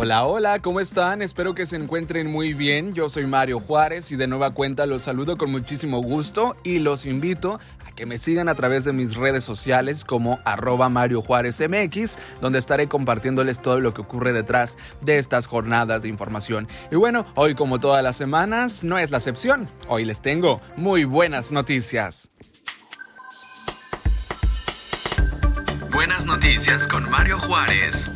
Hola, hola, ¿cómo están? Espero que se encuentren muy bien. Yo soy Mario Juárez y de nueva cuenta los saludo con muchísimo gusto y los invito a que me sigan a través de mis redes sociales como arroba Mario Juárez MX, donde estaré compartiéndoles todo lo que ocurre detrás de estas jornadas de información. Y bueno, hoy como todas las semanas no es la excepción. Hoy les tengo muy buenas noticias. Buenas noticias con Mario Juárez.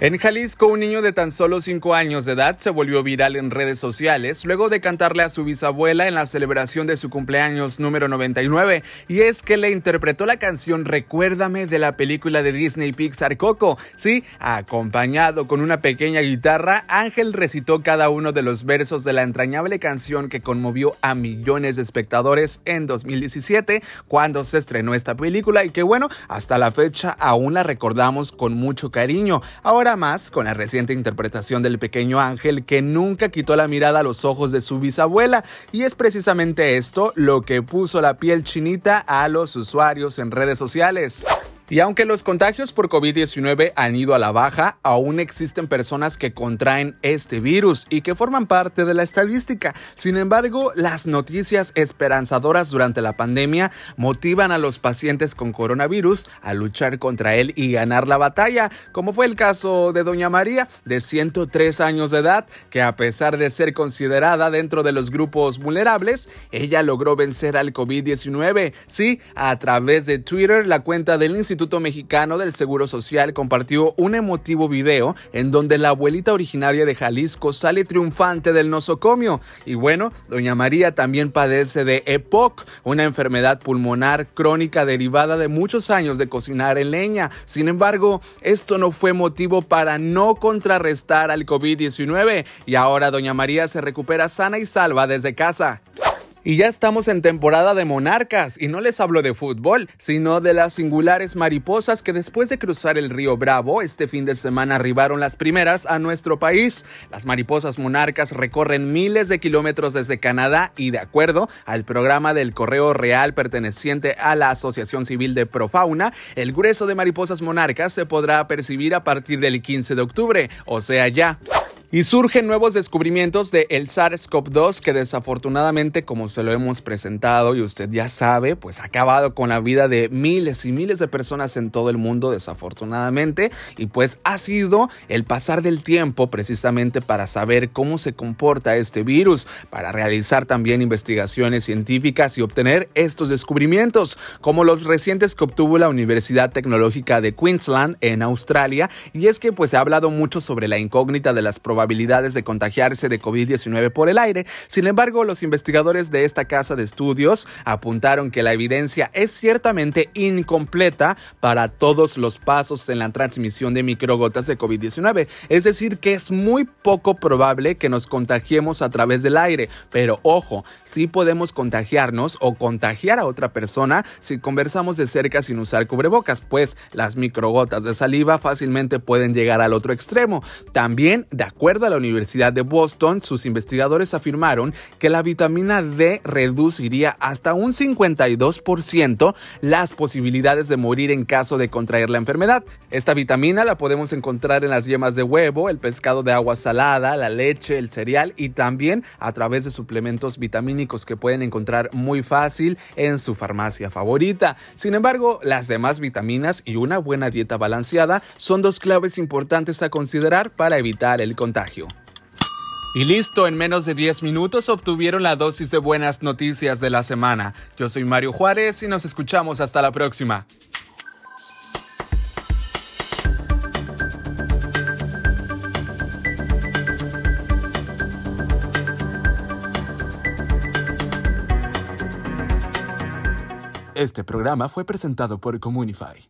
En Jalisco, un niño de tan solo 5 años de edad se volvió viral en redes sociales luego de cantarle a su bisabuela en la celebración de su cumpleaños número 99, y es que le interpretó la canción Recuérdame de la película de Disney Pixar Coco. Sí, acompañado con una pequeña guitarra, Ángel recitó cada uno de los versos de la entrañable canción que conmovió a millones de espectadores en 2017 cuando se estrenó esta película y que bueno, hasta la fecha aún la recordamos con mucho cariño. Ahora más con la reciente interpretación del pequeño ángel que nunca quitó la mirada a los ojos de su bisabuela y es precisamente esto lo que puso la piel chinita a los usuarios en redes sociales. Y aunque los contagios por COVID-19 han ido a la baja, aún existen personas que contraen este virus y que forman parte de la estadística. Sin embargo, las noticias esperanzadoras durante la pandemia motivan a los pacientes con coronavirus a luchar contra él y ganar la batalla, como fue el caso de Doña María, de 103 años de edad, que a pesar de ser considerada dentro de los grupos vulnerables, ella logró vencer al COVID-19. Sí, a través de Twitter, la cuenta del Instituto Instituto Mexicano del Seguro Social compartió un emotivo video en donde la abuelita originaria de Jalisco sale triunfante del nosocomio. Y bueno, doña María también padece de EPOC, una enfermedad pulmonar crónica derivada de muchos años de cocinar en leña. Sin embargo, esto no fue motivo para no contrarrestar al COVID-19 y ahora doña María se recupera sana y salva desde casa. Y ya estamos en temporada de monarcas, y no les hablo de fútbol, sino de las singulares mariposas que después de cruzar el río Bravo, este fin de semana arribaron las primeras a nuestro país. Las mariposas monarcas recorren miles de kilómetros desde Canadá y de acuerdo al programa del Correo Real perteneciente a la Asociación Civil de Profauna, el grueso de mariposas monarcas se podrá percibir a partir del 15 de octubre, o sea ya. Y surgen nuevos descubrimientos de el SARS-CoV-2 que desafortunadamente, como se lo hemos presentado y usted ya sabe, pues ha acabado con la vida de miles y miles de personas en todo el mundo desafortunadamente. Y pues ha sido el pasar del tiempo precisamente para saber cómo se comporta este virus, para realizar también investigaciones científicas y obtener estos descubrimientos, como los recientes que obtuvo la Universidad Tecnológica de Queensland en Australia. Y es que pues se ha hablado mucho sobre la incógnita de las probabilidades de contagiarse de COVID-19 por el aire. Sin embargo, los investigadores de esta casa de estudios apuntaron que la evidencia es ciertamente incompleta para todos los pasos en la transmisión de microgotas de COVID-19. Es decir, que es muy poco probable que nos contagiemos a través del aire. Pero ojo, sí podemos contagiarnos o contagiar a otra persona si conversamos de cerca sin usar cubrebocas, pues las microgotas de saliva fácilmente pueden llegar al otro extremo. También, de acuerdo a la Universidad de Boston, sus investigadores afirmaron que la vitamina D reduciría hasta un 52% las posibilidades de morir en caso de contraer la enfermedad. Esta vitamina la podemos encontrar en las yemas de huevo, el pescado de agua salada, la leche, el cereal y también a través de suplementos vitamínicos que pueden encontrar muy fácil en su farmacia favorita. Sin embargo, las demás vitaminas y una buena dieta balanceada son dos claves importantes a considerar para evitar el Y listo, en menos de 10 minutos obtuvieron la dosis de buenas noticias de la semana. Yo soy Mario Juárez y nos escuchamos hasta la próxima. Este programa fue presentado por Comunify.